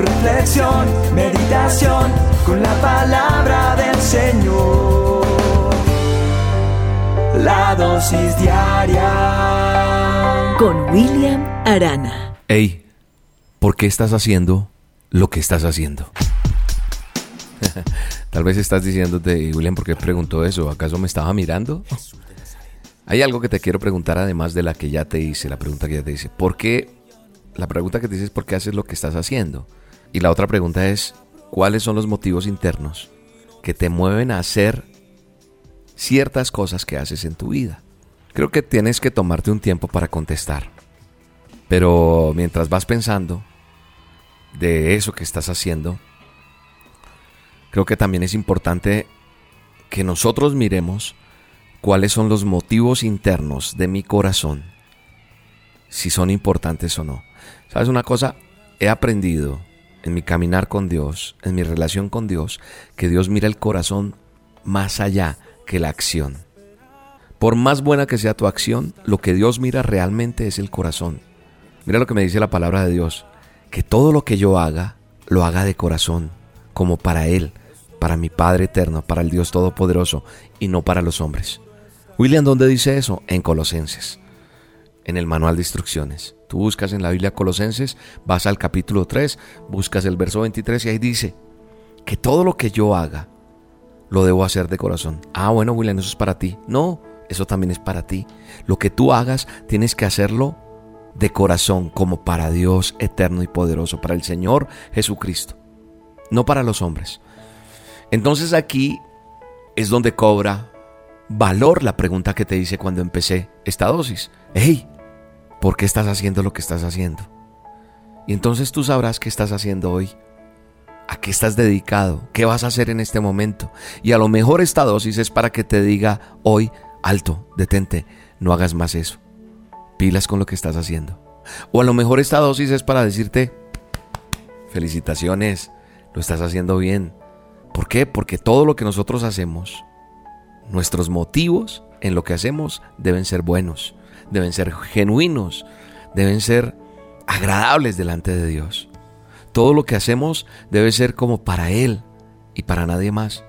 reflexión, meditación, con la palabra del Señor. La dosis diaria con William Arana. Hey, ¿por qué estás haciendo lo que estás haciendo? Tal vez estás diciéndote, William, ¿por qué preguntó eso? ¿Acaso me estaba mirando? Hay algo que te quiero preguntar además de la que ya te hice, la pregunta que ya te hice. ¿Por qué? La pregunta que te dices es ¿por qué haces lo que estás haciendo? Y la otra pregunta es, ¿cuáles son los motivos internos que te mueven a hacer ciertas cosas que haces en tu vida? Creo que tienes que tomarte un tiempo para contestar. Pero mientras vas pensando de eso que estás haciendo, creo que también es importante que nosotros miremos cuáles son los motivos internos de mi corazón, si son importantes o no. ¿Sabes una cosa? He aprendido en mi caminar con Dios, en mi relación con Dios, que Dios mira el corazón más allá que la acción. Por más buena que sea tu acción, lo que Dios mira realmente es el corazón. Mira lo que me dice la palabra de Dios, que todo lo que yo haga, lo haga de corazón, como para Él, para mi Padre eterno, para el Dios Todopoderoso, y no para los hombres. William, ¿dónde dice eso? En Colosenses, en el manual de instrucciones. Tú buscas en la Biblia Colosenses, vas al capítulo 3, buscas el verso 23 y ahí dice que todo lo que yo haga lo debo hacer de corazón. Ah, bueno, William, eso es para ti. No, eso también es para ti. Lo que tú hagas tienes que hacerlo de corazón como para Dios eterno y poderoso, para el Señor Jesucristo, no para los hombres. Entonces aquí es donde cobra valor la pregunta que te hice cuando empecé esta dosis. Hey, ¿Por qué estás haciendo lo que estás haciendo? Y entonces tú sabrás qué estás haciendo hoy. ¿A qué estás dedicado? ¿Qué vas a hacer en este momento? Y a lo mejor esta dosis es para que te diga hoy, alto, detente, no hagas más eso. Pilas con lo que estás haciendo. O a lo mejor esta dosis es para decirte, felicitaciones, lo estás haciendo bien. ¿Por qué? Porque todo lo que nosotros hacemos, nuestros motivos en lo que hacemos deben ser buenos deben ser genuinos, deben ser agradables delante de Dios. Todo lo que hacemos debe ser como para Él y para nadie más.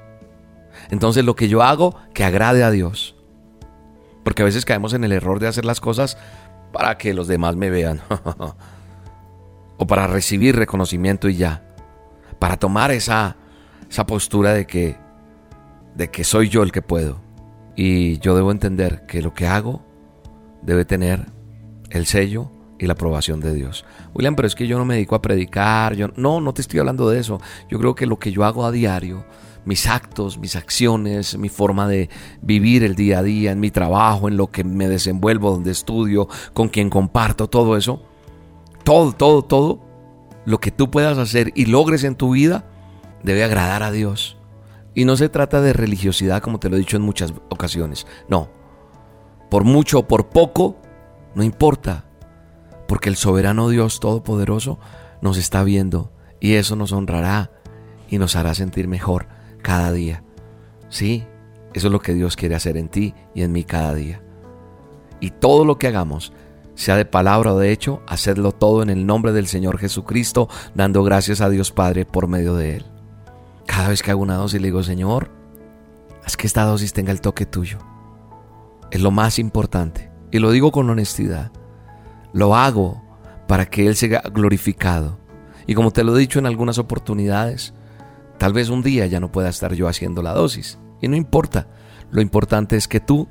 Entonces lo que yo hago, que agrade a Dios. Porque a veces caemos en el error de hacer las cosas para que los demás me vean. o para recibir reconocimiento y ya. Para tomar esa, esa postura de que, de que soy yo el que puedo. Y yo debo entender que lo que hago debe tener el sello y la aprobación de Dios. William, pero es que yo no me dedico a predicar, yo no, no te estoy hablando de eso. Yo creo que lo que yo hago a diario, mis actos, mis acciones, mi forma de vivir el día a día, en mi trabajo, en lo que me desenvuelvo, donde estudio, con quien comparto, todo eso, todo, todo, todo, lo que tú puedas hacer y logres en tu vida, debe agradar a Dios. Y no se trata de religiosidad como te lo he dicho en muchas ocasiones, no, por mucho o por poco, no importa, porque el soberano Dios Todopoderoso nos está viendo y eso nos honrará y nos hará sentir mejor cada día. Sí, eso es lo que Dios quiere hacer en ti y en mí cada día. Y todo lo que hagamos, sea de palabra o de hecho, hacedlo todo en el nombre del Señor Jesucristo, dando gracias a Dios Padre por medio de Él. Cada vez que hago una dosis le digo, Señor, haz que esta dosis tenga el toque tuyo es lo más importante. Y lo digo con honestidad. Lo hago para que Él sea glorificado. Y como te lo he dicho en algunas oportunidades, tal vez un día ya no pueda estar yo haciendo la dosis. Y no importa. Lo importante es que tú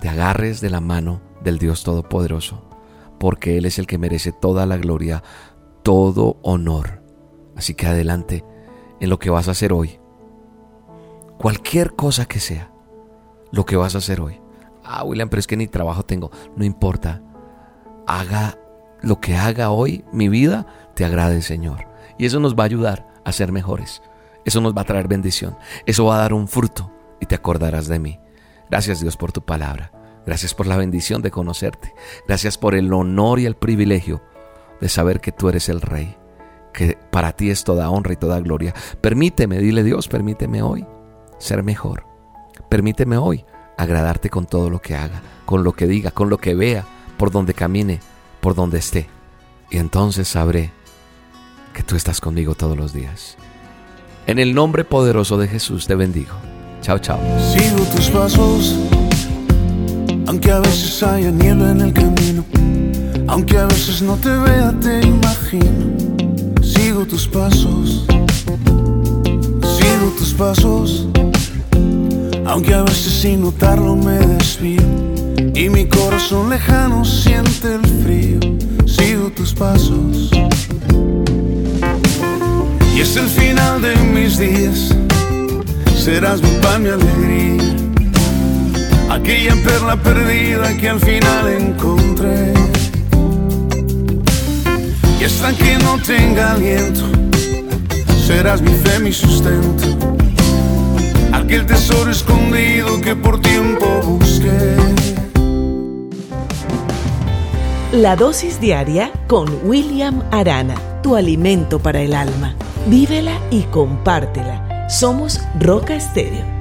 te agarres de la mano del Dios Todopoderoso, porque Él es el que merece toda la gloria, todo honor. Así que adelante en lo que vas a hacer hoy. Cualquier cosa que sea, lo que vas a hacer hoy. Ah, William, pero es que ni trabajo tengo. No importa. Haga lo que haga hoy, mi vida, te agrade, Señor. Y eso nos va a ayudar a ser mejores. Eso nos va a traer bendición. Eso va a dar un fruto y te acordarás de mí. Gracias Dios por tu palabra. Gracias por la bendición de conocerte. Gracias por el honor y el privilegio de saber que tú eres el Rey, que para ti es toda honra y toda gloria. Permíteme, dile Dios, permíteme hoy ser mejor. Permíteme hoy agradarte con todo lo que haga, con lo que diga, con lo que vea, por donde camine, por donde esté. Y entonces sabré que tú estás conmigo todos los días. En el nombre poderoso de Jesús te bendigo. Chao, chao. Sigo tus pasos, aunque a veces haya niebla en el camino, aunque a veces no te vea, te imagino. Sigo tus pasos, sigo tus pasos, aunque a veces sin notarlo me desvío y mi corazón lejano siente el frío. Sigo tus pasos. Y es el final de mis días serás mi pan, mi alegría. Aquella perla perdida que al final encontré. Y hasta que no tenga aliento, serás mi fe, mi sustento. Aquel tesoro escondido que por tiempo busqué. La dosis diaria con William Arana, tu alimento para el alma. Vívela y compártela. Somos Roca Estéreo